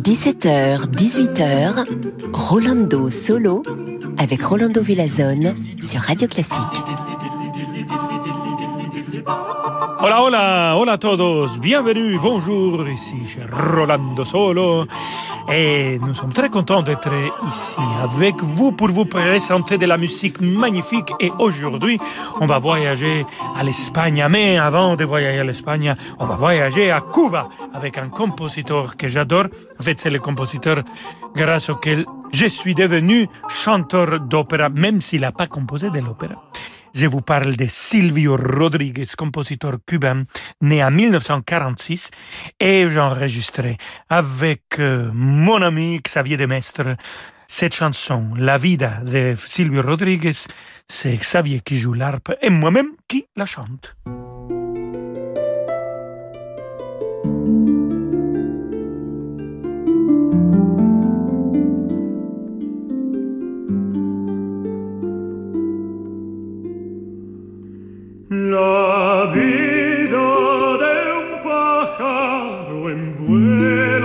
17h, 18h, Rolando Solo avec Rolando Villazone sur Radio Classique. Hola, hola, hola a todos, bienvenue, bonjour, ici Rolando Solo. Et nous sommes très contents d'être ici avec vous pour vous présenter de la musique magnifique. Et aujourd'hui, on va voyager à l'Espagne. Mais avant de voyager à l'Espagne, on va voyager à Cuba avec un compositeur que j'adore. En fait, c'est le compositeur grâce auquel je suis devenu chanteur d'opéra, même s'il n'a pas composé de l'opéra. Je vous parle de Silvio Rodriguez, compositeur cubain, né en 1946, et j'ai enregistré avec euh, mon ami Xavier Demestre cette chanson, La vida de Silvio Rodriguez. C'est Xavier qui joue l'harpe et moi-même qui la chante. La vida de un pájaro en vuelo,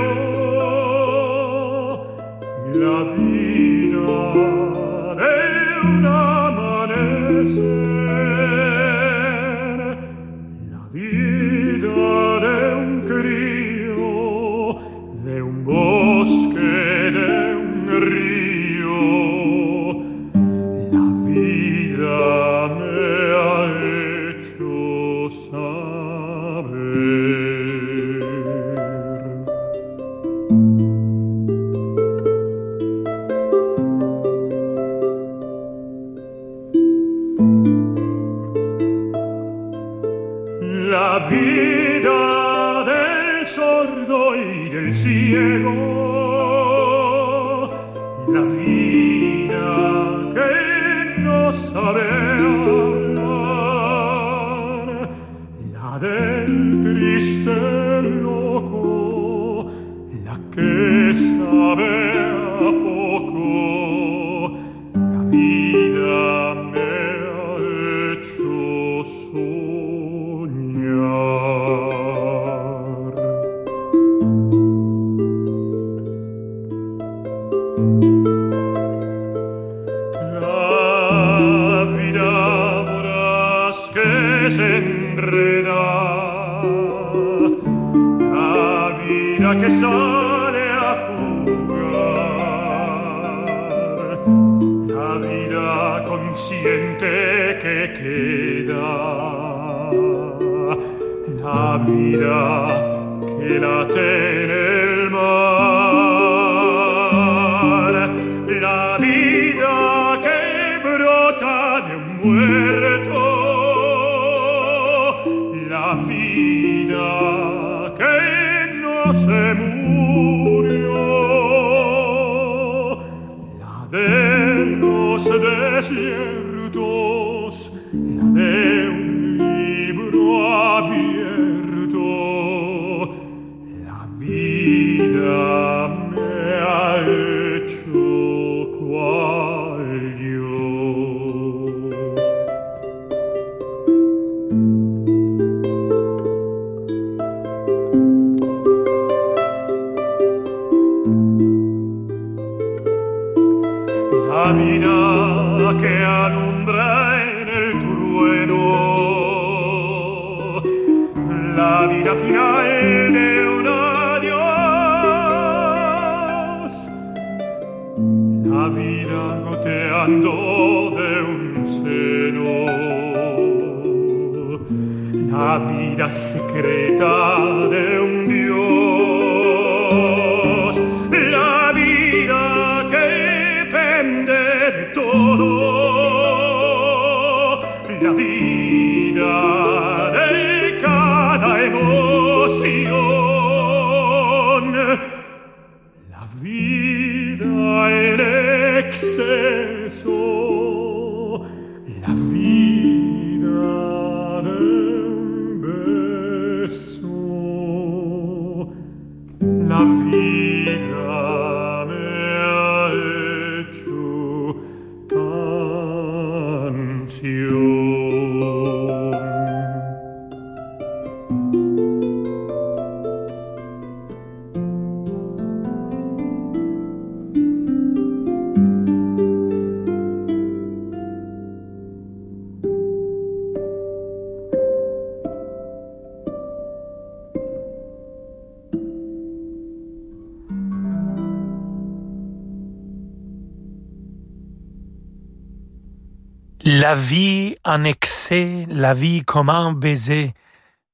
La vie en excès, la vie comme un baiser,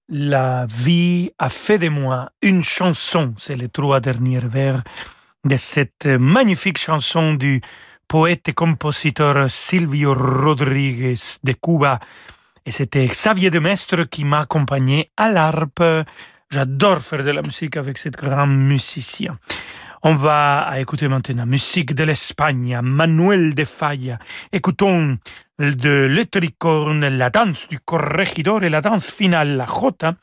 la vie a fait de moi une chanson. C'est les trois derniers vers de cette magnifique chanson du poète et compositeur Silvio Rodriguez de Cuba. Et c'était Xavier de Mestre qui m'a accompagné à l'harpe. J'adore faire de la musique avec cet grand musicien. On va écouter maintenant musique de l'Espagne, Manuel de Falla. Écoutons de l'Etricorne, la danse du corregidor et la danse finale, la jota,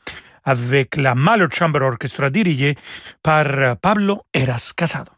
avec la Malo Chamber Orchestra dirigée par Pablo Eras Casado.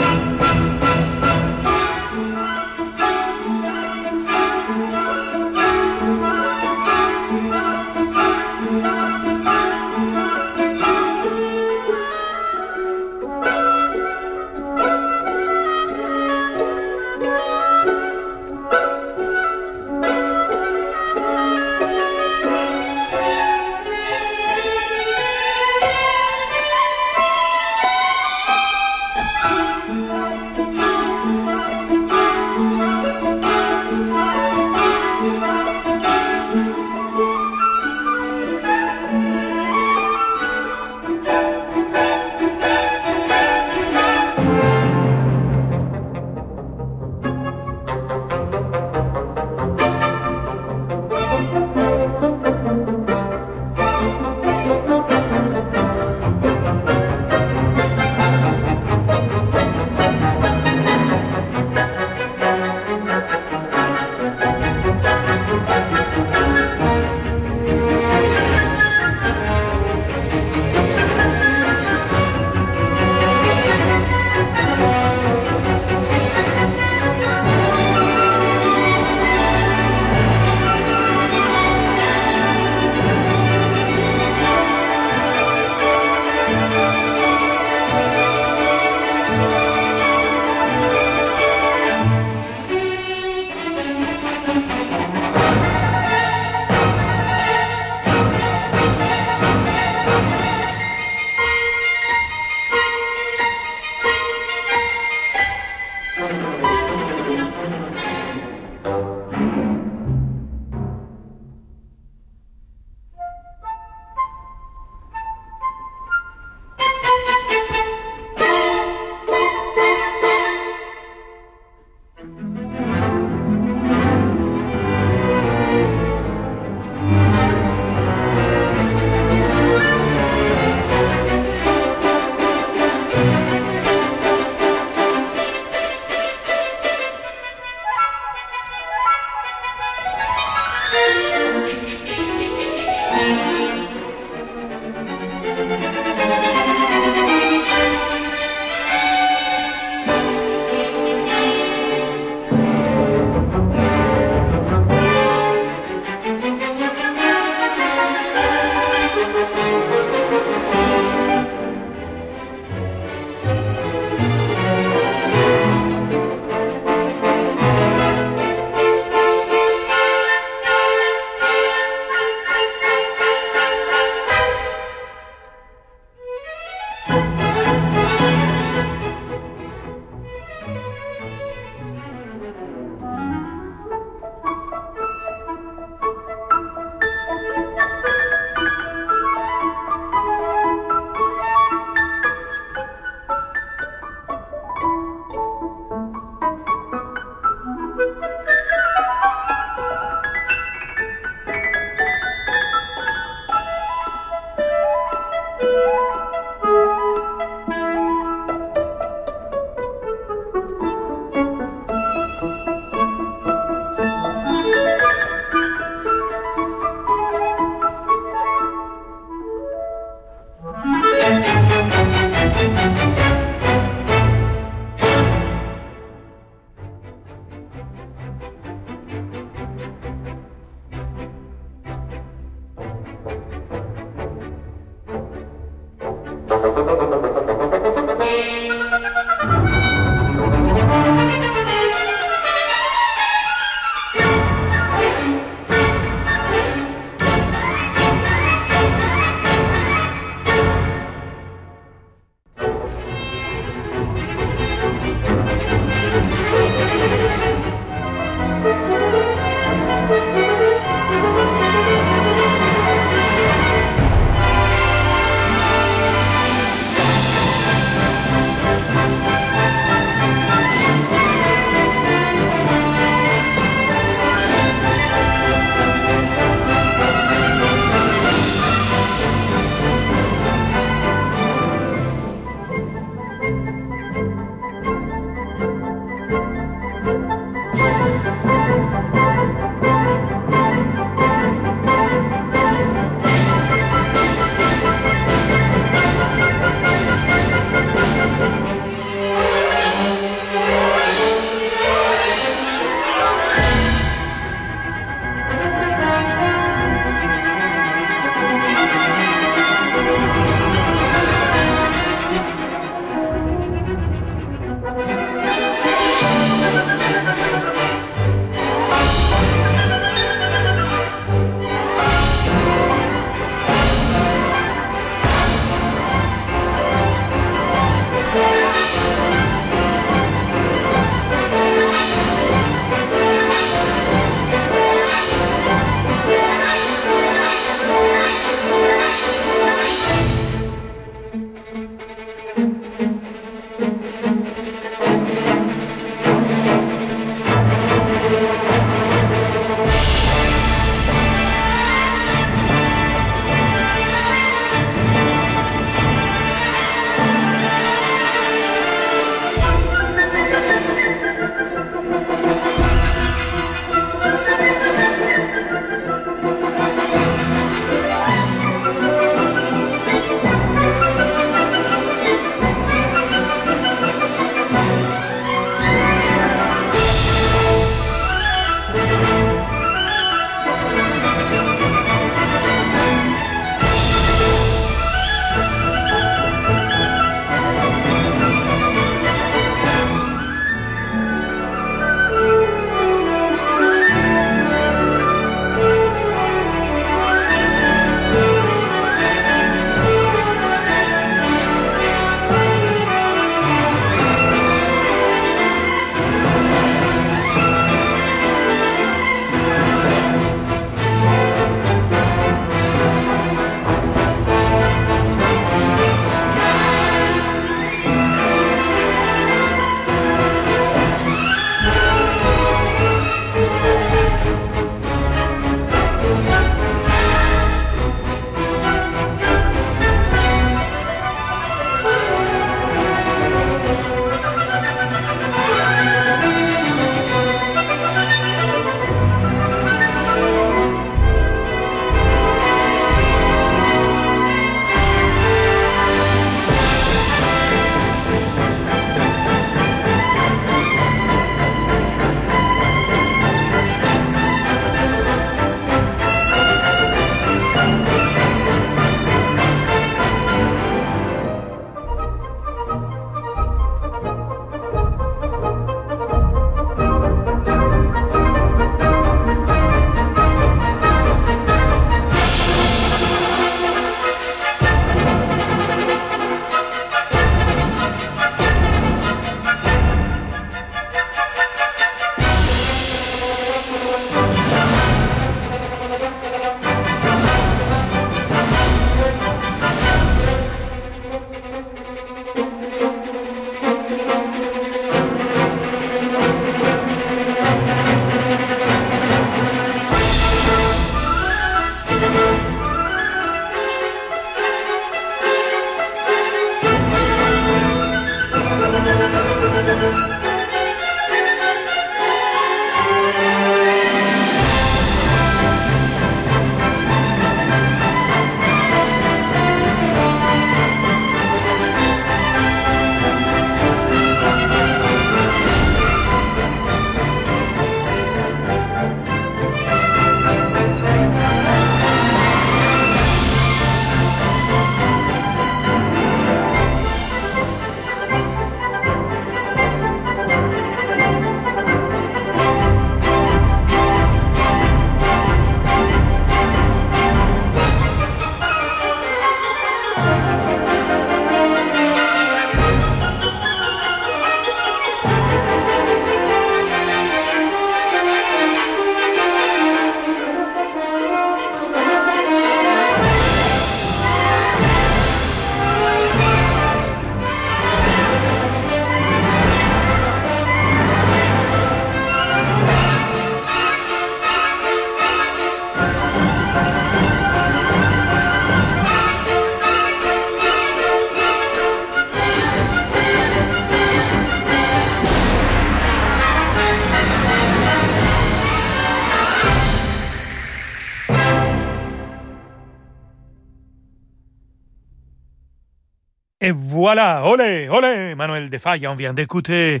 Et voilà, olé, olé, Manuel de Falla, on vient d'écouter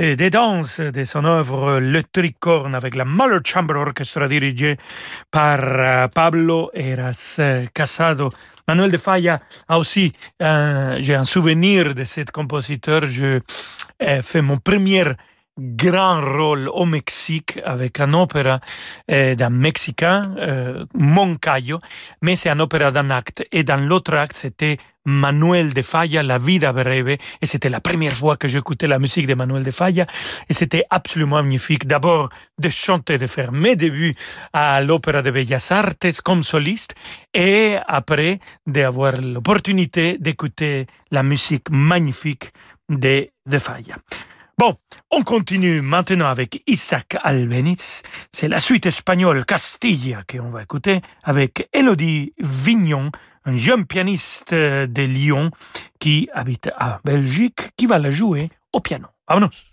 euh, des danses de son œuvre Le Tricorne avec la Muller Chamber Orchestra dirigée par euh, Pablo Eras Casado. Manuel de Falla a aussi, euh, j'ai un souvenir de cet compositeur, je fait mon premier grand rôle au Mexique avec un opéra euh, d'un Mexicain, euh, Moncayo, mais c'est un opéra d'un acte. Et dans l'autre acte, c'était Manuel de Falla, La Vida Breve, et c'était la première fois que j'écoutais la musique de Manuel de Falla, et c'était absolument magnifique. D'abord, de chanter, de faire mes débuts à l'Opéra de Bellas Artes comme soliste, et après, d'avoir l'opportunité d'écouter la musique magnifique de, de Falla. Bon, on continue maintenant avec Isaac Albeniz. C'est la suite espagnole Castilla qu'on va écouter avec Elodie Vignon, un jeune pianiste de Lyon qui habite à Belgique, qui va la jouer au piano. Vamonos!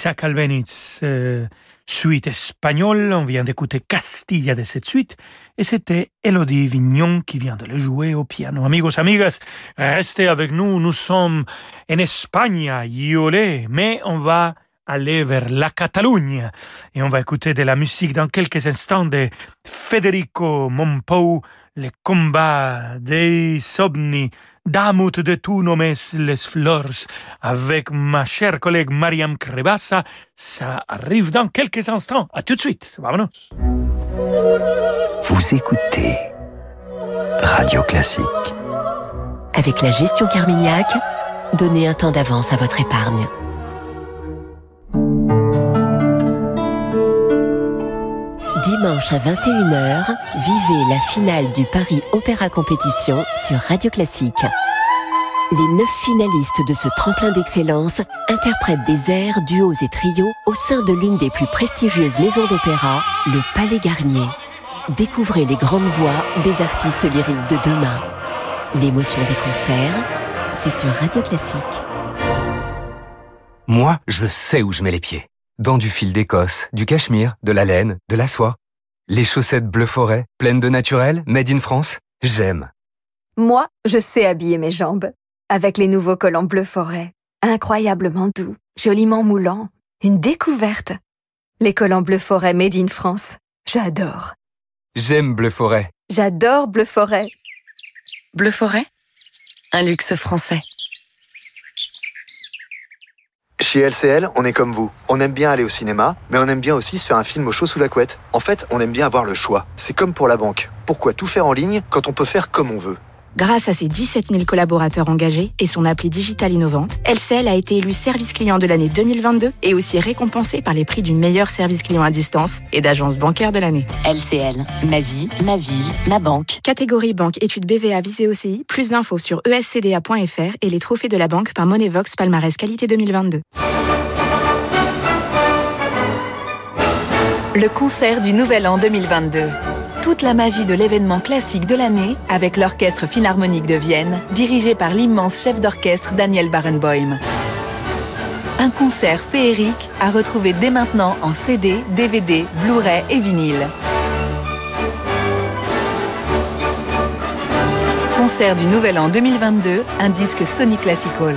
Isaac Albeniz, euh, suite espagnole. On vient d'écouter Castilla de cette suite. Et c'était Elodie Vignon qui vient de le jouer au piano. Amigos, amigas, restez avec nous. Nous sommes en Espagne, Yolé, mais on va aller vers la Catalogne. Et on va écouter de la musique dans quelques instants de Federico Mompou, les combats des Sobni Damut de tu només les fleurs avec ma chère collègue Mariam Krebassa. Ça arrive dans quelques instants. À tout de suite. Vamonos. Vous écoutez Radio Classique. Avec la gestion Carmignac, donnez un temps d'avance à votre épargne. Dimanche à 21h, vivez la finale du Paris Opéra Compétition sur Radio Classique. Les neuf finalistes de ce tremplin d'excellence interprètent des airs, duos et trios au sein de l'une des plus prestigieuses maisons d'opéra, le Palais Garnier. Découvrez les grandes voix des artistes lyriques de demain. L'émotion des concerts, c'est sur Radio Classique. Moi, je sais où je mets les pieds. Dans du fil d'Écosse, du cachemire, de la laine, de la soie. Les chaussettes bleu forêt, pleines de naturel, made in France, j'aime. Moi, je sais habiller mes jambes. Avec les nouveaux collants bleu forêt. Incroyablement doux, joliment moulants. Une découverte. Les collants bleu forêt made in France. J'adore. J'aime bleu forêt. J'adore bleu forêt. Bleu forêt? Un luxe français. Chez LCL, on est comme vous. On aime bien aller au cinéma, mais on aime bien aussi se faire un film au chaud sous la couette. En fait, on aime bien avoir le choix. C'est comme pour la banque. Pourquoi tout faire en ligne quand on peut faire comme on veut? Grâce à ses 17 000 collaborateurs engagés et son appli digitale innovante, LCL a été élu service client de l'année 2022 et aussi récompensé par les prix du meilleur service client à distance et d'agence bancaire de l'année. LCL, ma vie, ma ville, ma banque. Catégorie banque études BVA visée OCI, plus d'infos sur escda.fr et les trophées de la banque par Monevox Palmarès Qualité 2022. Le concert du Nouvel An 2022 toute la magie de l'événement classique de l'année avec l'Orchestre Philharmonique de Vienne, dirigé par l'immense chef d'orchestre Daniel Barenboim. Un concert féerique à retrouver dès maintenant en CD, DVD, Blu-ray et vinyle. Concert du Nouvel An 2022, un disque Sony Classical.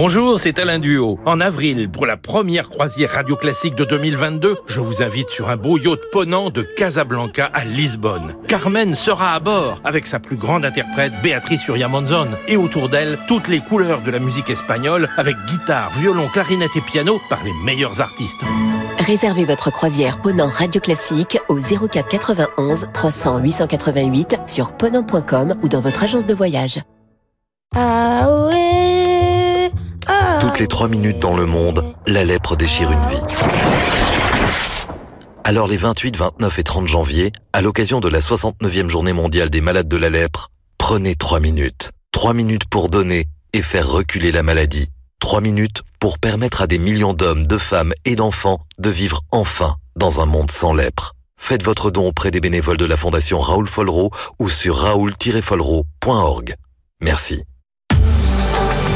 Bonjour, c'est Alain Duo. En avril, pour la première croisière radio classique de 2022, je vous invite sur un beau yacht ponant de Casablanca à Lisbonne. Carmen sera à bord avec sa plus grande interprète Béatrice Uriamonzon et autour d'elle toutes les couleurs de la musique espagnole avec guitare, violon, clarinette et piano par les meilleurs artistes. Réservez votre croisière Ponant Radio Classique au 04 91 300 888 sur ponant.com ou dans votre agence de voyage. Ah oui toutes les trois minutes dans le monde, la lèpre déchire une vie. Alors les 28, 29 et 30 janvier, à l'occasion de la 69e journée mondiale des malades de la lèpre, prenez 3 minutes. 3 minutes pour donner et faire reculer la maladie. 3 minutes pour permettre à des millions d'hommes, de femmes et d'enfants de vivre enfin dans un monde sans lèpre. Faites votre don auprès des bénévoles de la Fondation Raoul Follereau ou sur raoul-follereau.org. Merci.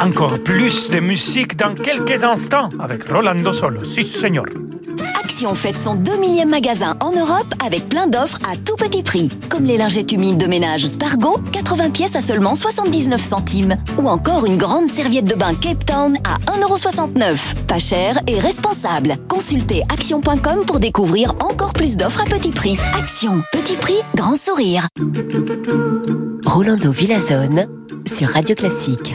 Encore plus de musique dans quelques instants avec Rolando Solo. Si, señor. Action fête son 2 millième magasin en Europe avec plein d'offres à tout petit prix. Comme les lingettes humides de ménage Spargo, 80 pièces à seulement 79 centimes. Ou encore une grande serviette de bain Cape Town à 1,69€. Pas cher et responsable. Consultez action.com pour découvrir encore plus d'offres à petit prix. Action, petit prix, grand sourire. Rolando Villazone sur Radio Classique.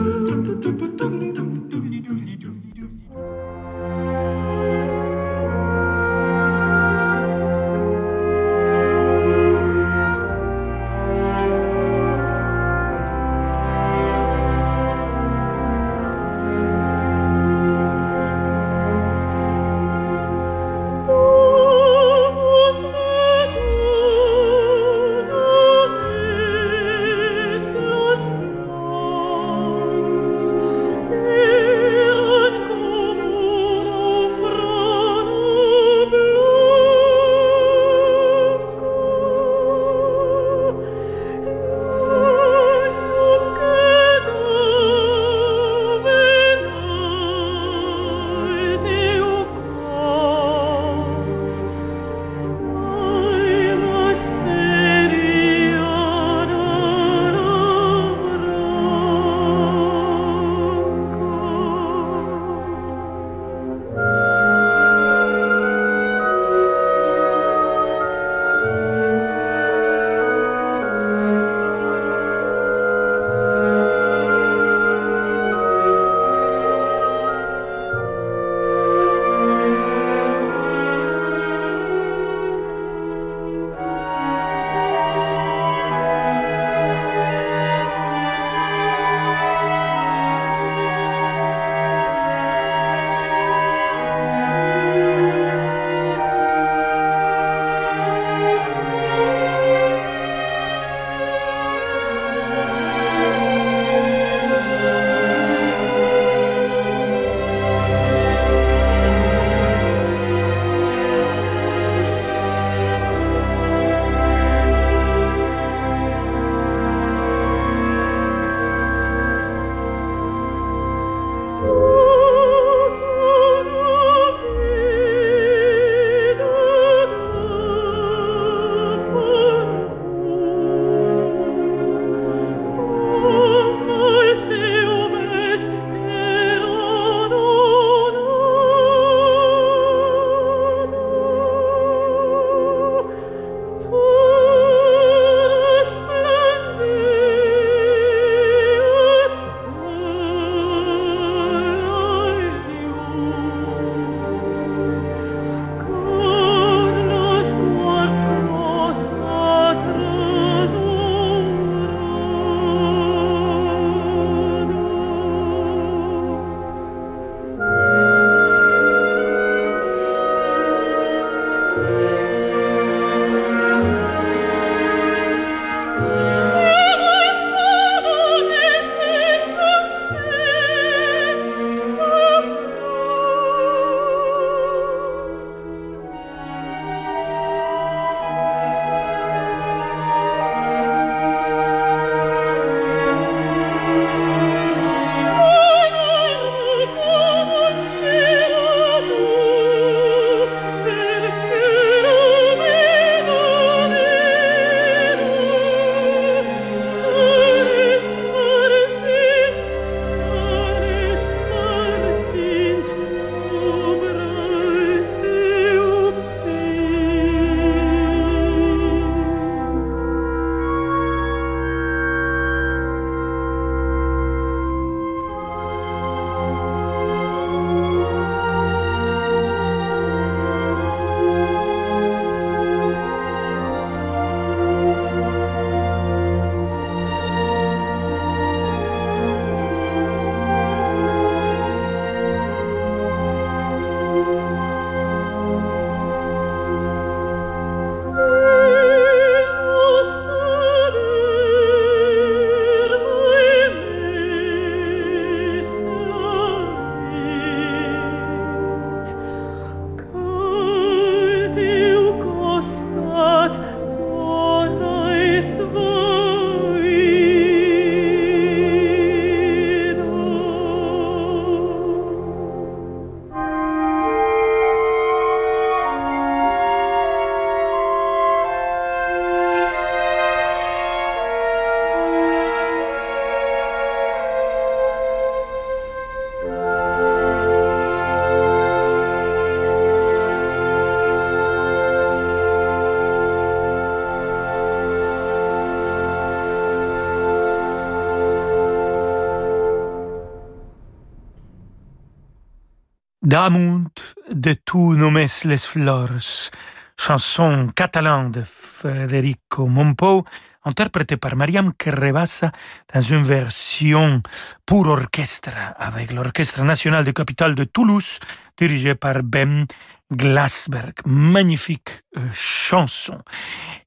Damunt de tu nomes les flores, chanson catalane de Federico Monpo, interprétée par Mariam Kerebassa dans une version pour orchestre avec l'Orchestre national de capitale de Toulouse, dirigé par Ben Glasberg. Magnifique euh, chanson.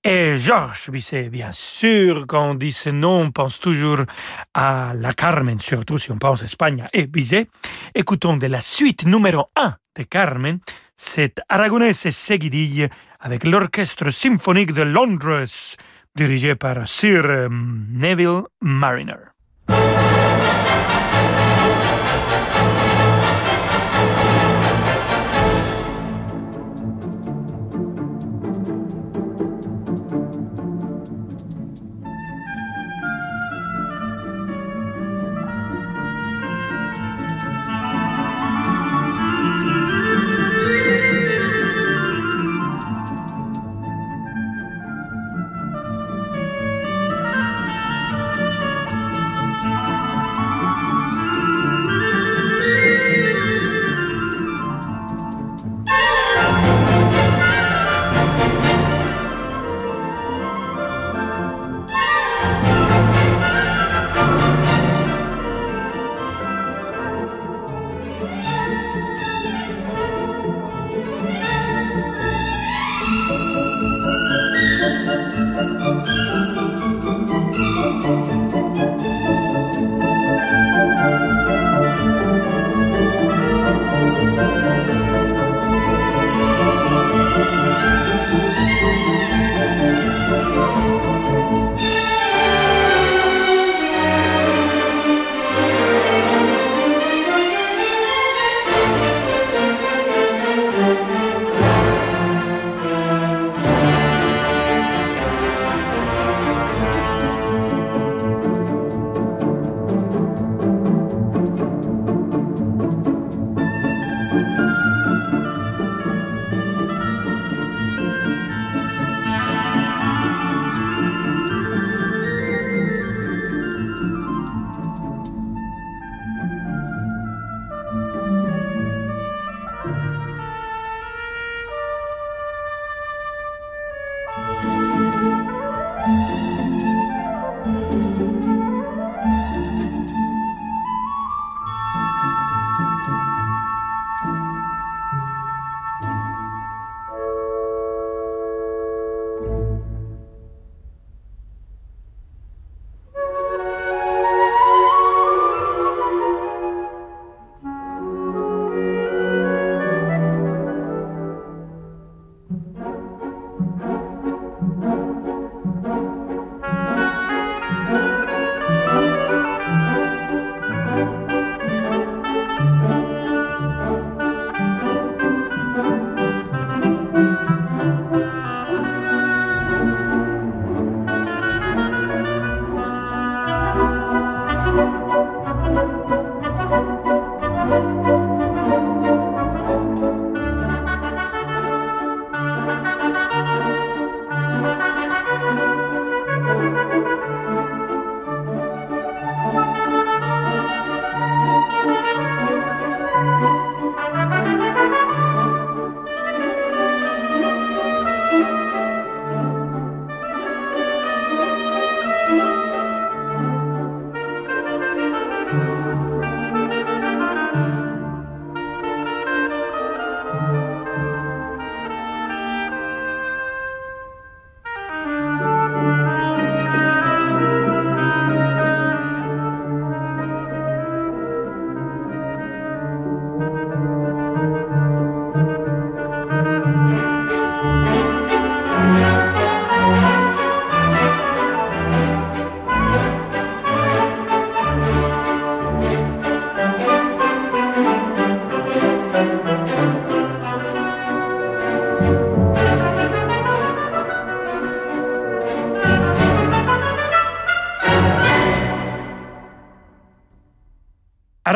Et Georges Bizet, bien sûr, quand on dit ce nom, on pense toujours à la Carmen, surtout si on pense à Espagne et Bizet. Écoutons de la suite numéro 1 de Carmen, c'est Aragonese Seguidille avec l'Orchestre symphonique de Londres, dirigé par Sir euh, Neville Mariner.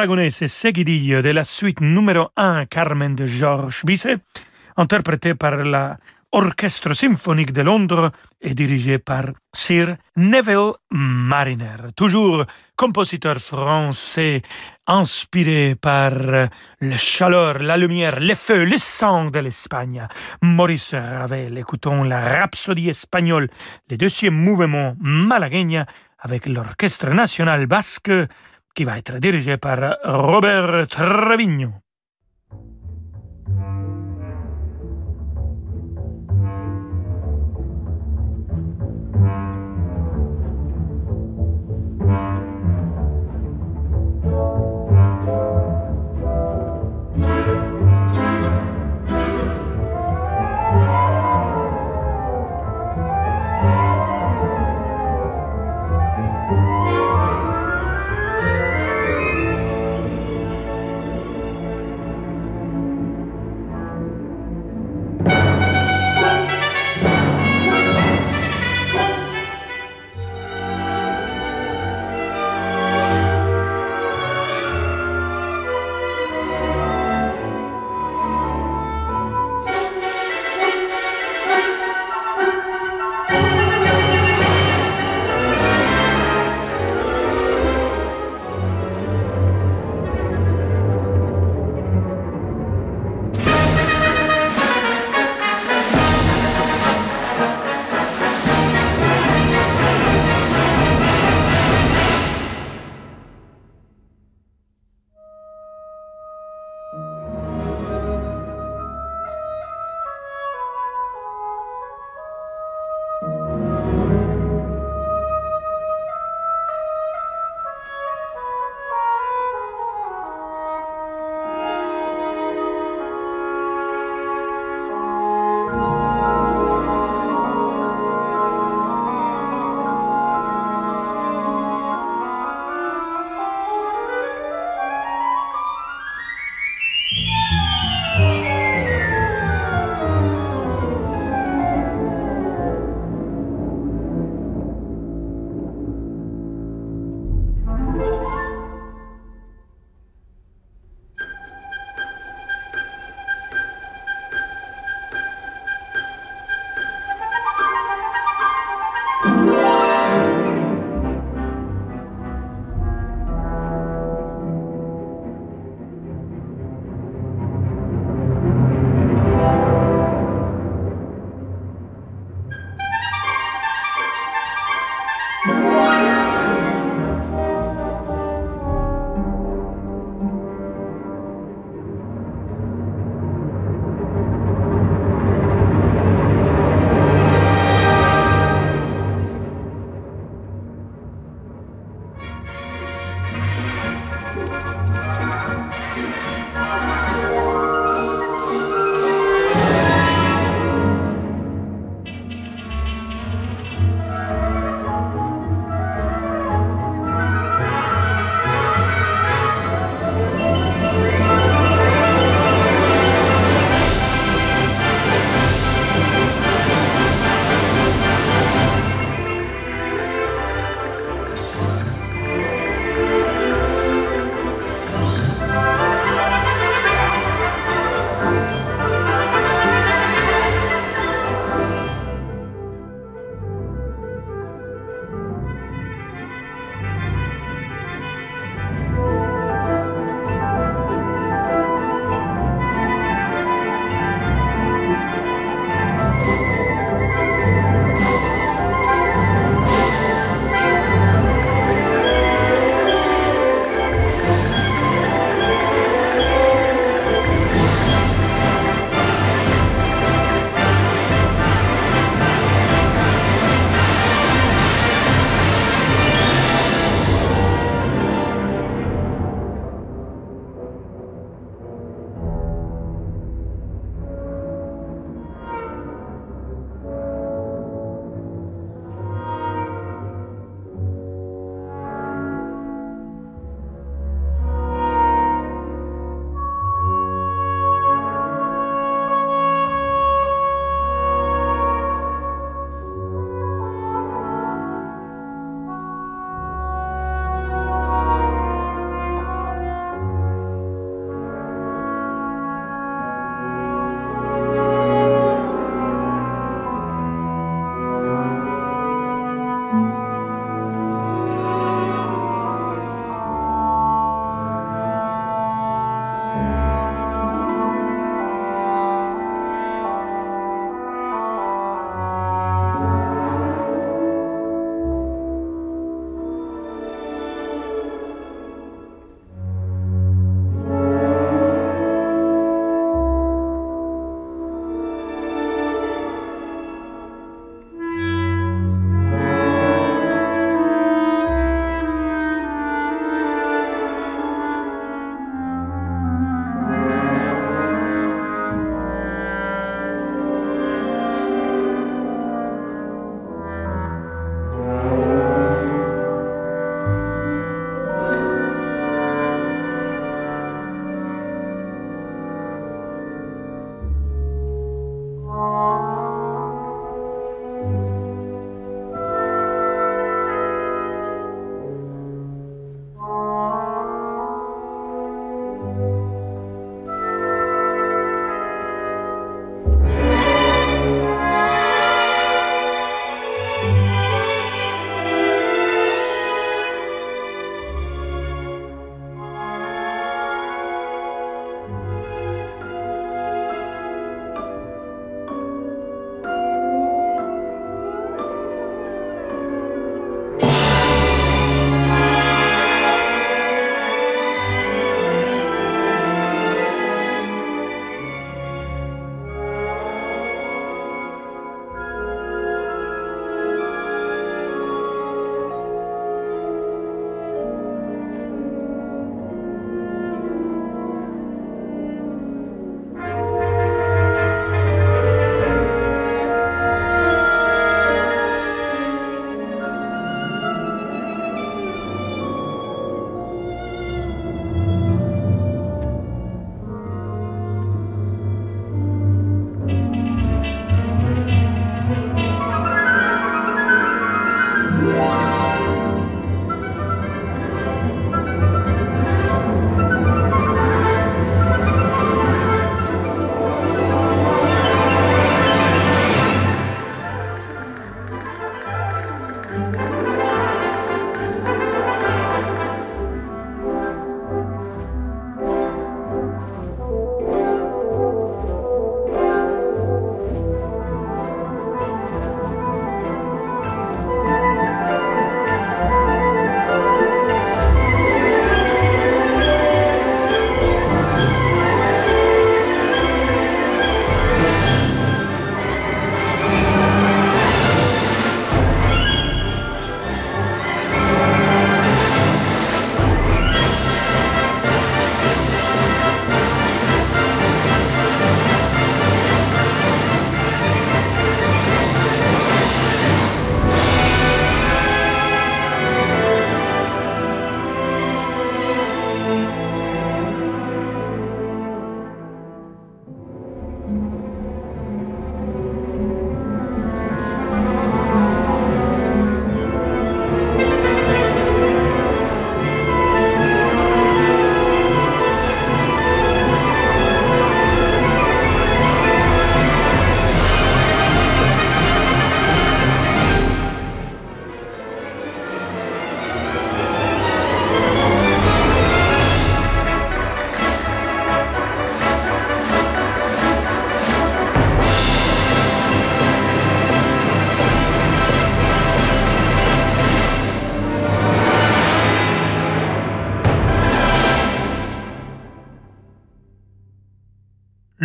Aragonese Seguidillo de la suite numéro 1 Carmen de Georges Bizet, interprété par Orchestre symphonique de Londres est dirigé par Sir Neville Mariner, toujours compositeur français inspiré par la chaleur, la lumière, les feux, le sang de l'Espagne. Maurice Ravel, écoutons la rhapsodie espagnole, le deuxième mouvement malagueña avec l'Orchestre national basque qui va être dirigé par Robert Trevigno.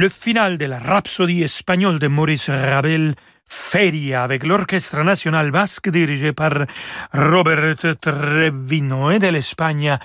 Le final de la Rhapsodie espagnole de Maurice Ravel, Feria, avec l'Orchestre national basque dirigé par Robert Trevino et de l'Espagne.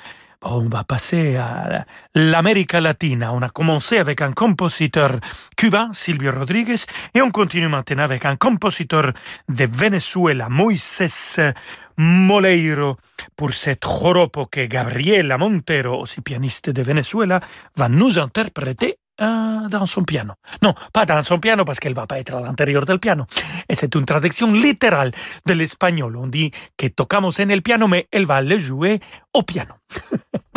On va passer à l'Amérique latine. On a commencé avec un compositeur cubain, Silvio Rodriguez, et on continue maintenant avec un compositeur de Venezuela, Moisés Moleiro, pour cet joropo que Gabriela Montero, aussi pianiste de Venezuela, va nous interpréter euh, dans son piano. Non, pas dans son piano parce va pas être à l'intérieur del piano. C'est une traduction littérale de l'espagnol. On dit que tocamos en el piano, mais elle va le jouer au piano.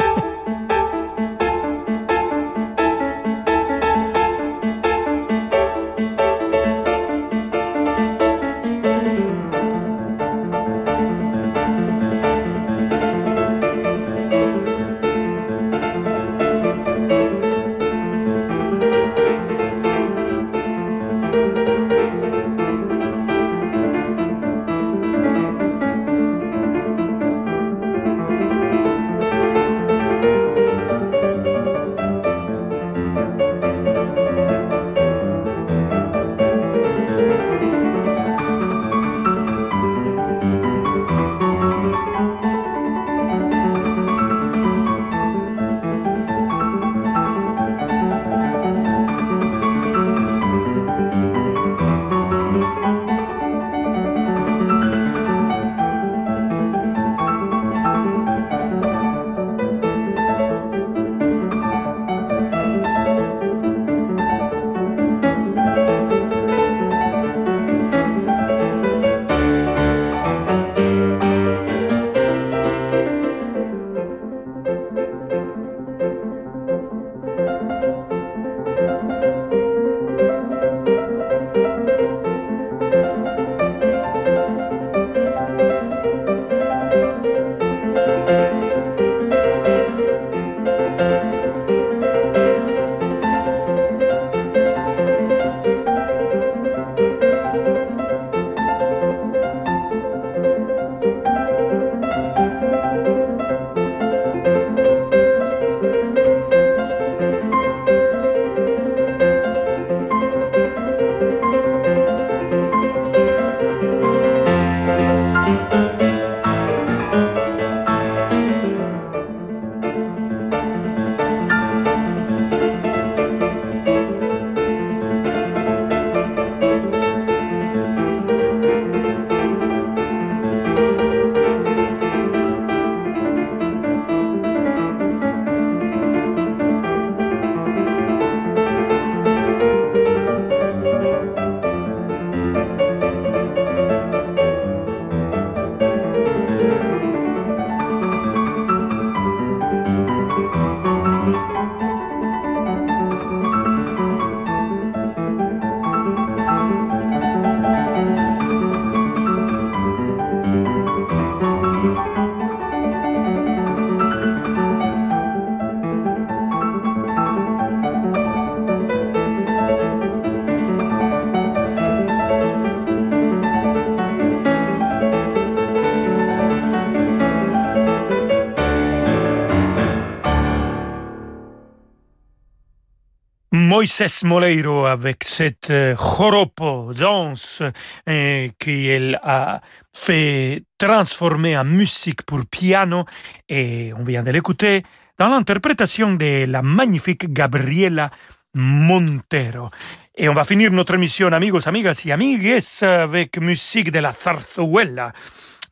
Moisés Moleiro avec cette euh, joropo danse euh, qu'elle a fait transformer en musique pour piano et on vient de l'écouter dans l'interprétation de la magnifique Gabriela Montero. Et on va finir notre émission, amigos, amigas y amigues, avec musique de la zarzuela.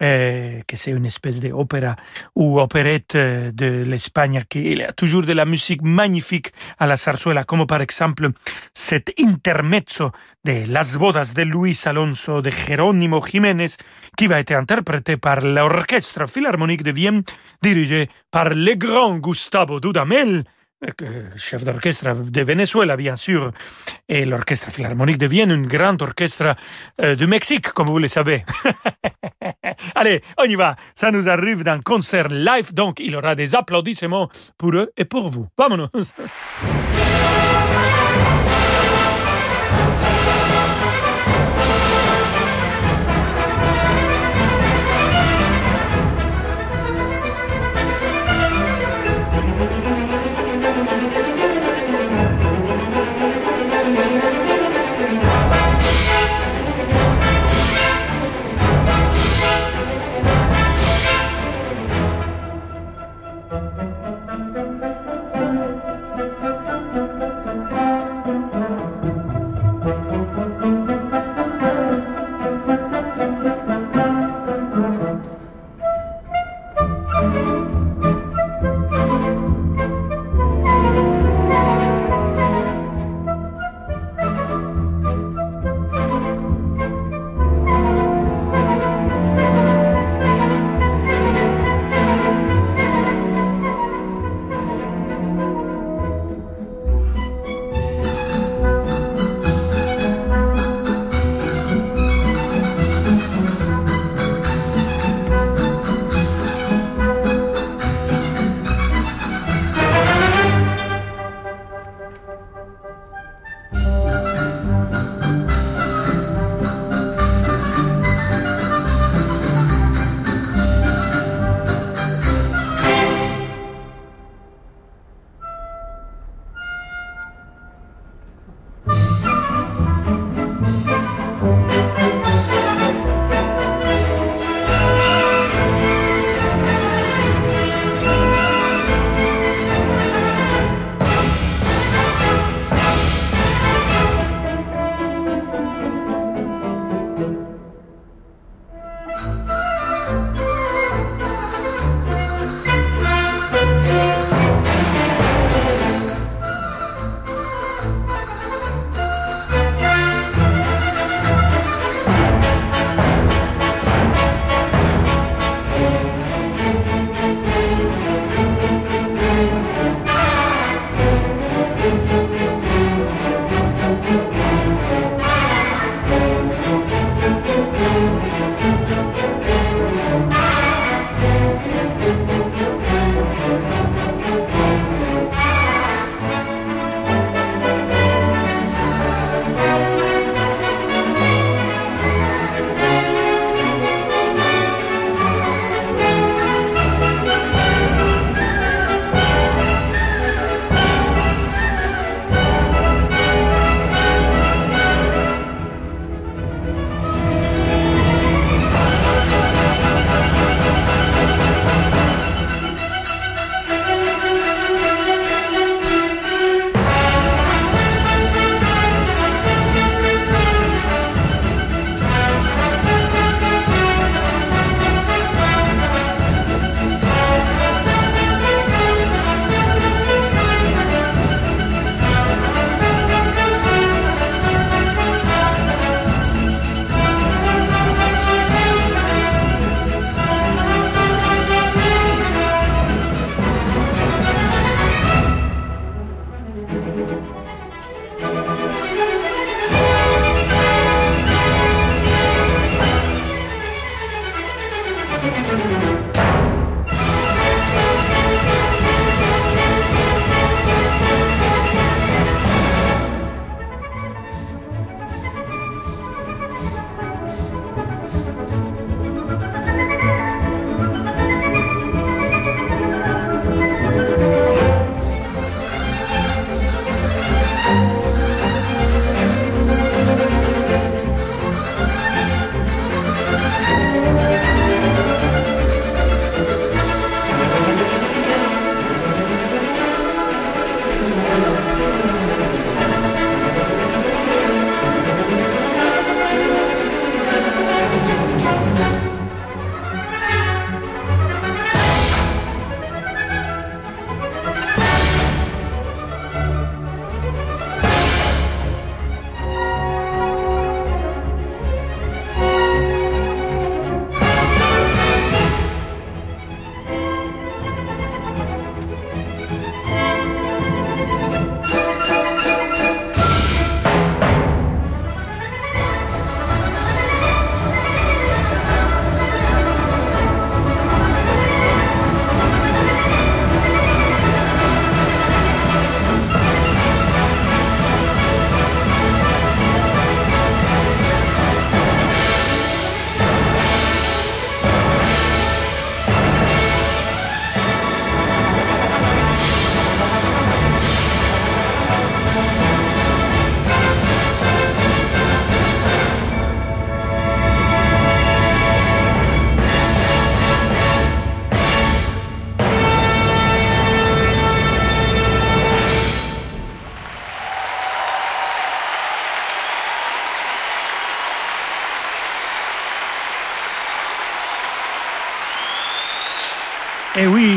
Eh, que c'est une espèce d'opéra ou opérette euh, de l'Espagne qui a toujours de la musique magnifique à la zarzuela, comme par exemple cet intermezzo de Las bodas de Luis Alonso de Jerónimo Jiménez, qui va être interprété par l'Orchestre Philharmonique de Vienne, dirigé par le grand Gustavo Dudamel, chef d'orchestre de Venezuela, bien sûr, et l'Orchestre Philharmonique de Vienne, un grand orchestre euh, du Mexique, comme vous le savez. Allez, on y va. Ça nous arrive d'un concert live, donc il y aura des applaudissements pour eux et pour vous. Vamonos.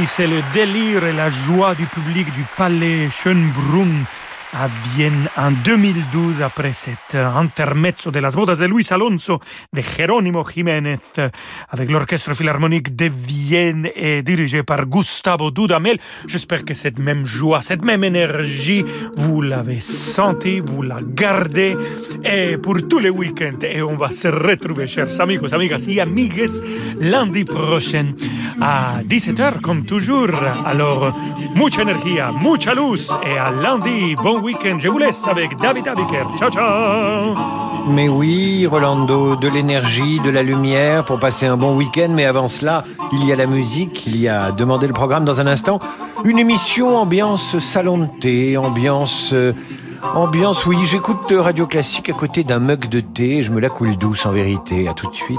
c'est le délire et la joie du public du palais Schönbrunn à Vienne en 2012 après cet intermezzo de las bodas de Luis Alonso de Jerónimo Jiménez avec l'orchestre philharmonique de Vienne et dirigé par Gustavo Dudamel. J'espère que cette même joie, cette même énergie, vous l'avez senti, vous la gardez et pour tous les week-ends. Et on va se retrouver, chers amigos, amigas y amigues, lundi prochain à 17h comme toujours. Alors, mucha energía, mucha luz et à lundi. Bon week-end. Je vous laisse avec David Abiker. Ciao, ciao Mais oui, Rolando, de l'énergie, de la lumière pour passer un bon week-end. Mais avant cela, il y a la musique. Il y a demandé le programme dans un instant. Une émission ambiance salon de thé, ambiance... euh, ambiance, oui, j'écoute Radio Classique à côté d'un mug de thé. Je me la coule douce en vérité. À tout de suite.